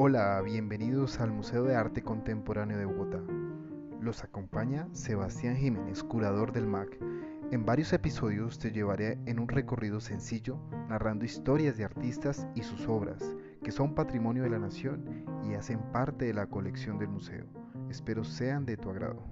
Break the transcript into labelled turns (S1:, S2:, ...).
S1: Hola, bienvenidos al Museo de Arte Contemporáneo de Bogotá. Los acompaña Sebastián Jiménez, curador del MAC. En varios episodios te llevaré en un recorrido sencillo, narrando historias de artistas y sus obras, que son patrimonio de la nación y hacen parte de la colección del museo. Espero sean de tu agrado.